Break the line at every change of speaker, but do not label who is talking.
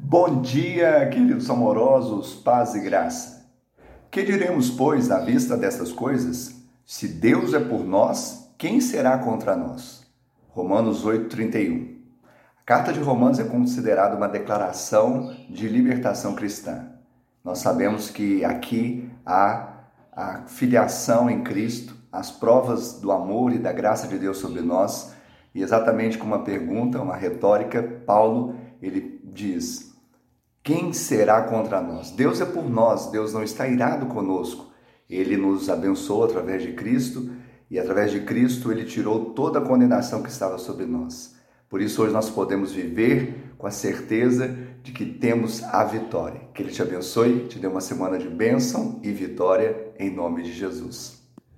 Bom dia, queridos amorosos, paz e graça. Que diremos, pois, à vista dessas coisas? Se Deus é por nós, quem será contra nós? Romanos 8:31. A carta de Romanos é considerada uma declaração de libertação cristã. Nós sabemos que aqui há a filiação em Cristo, as provas do amor e da graça de Deus sobre nós, e exatamente com uma pergunta, uma retórica, Paulo ele diz: Quem será contra nós? Deus é por nós, Deus não está irado conosco. Ele nos abençoou através de Cristo e através de Cristo ele tirou toda a condenação que estava sobre nós. Por isso hoje nós podemos viver com a certeza de que temos a vitória. Que ele te abençoe, te dê uma semana de bênção e vitória em nome de Jesus.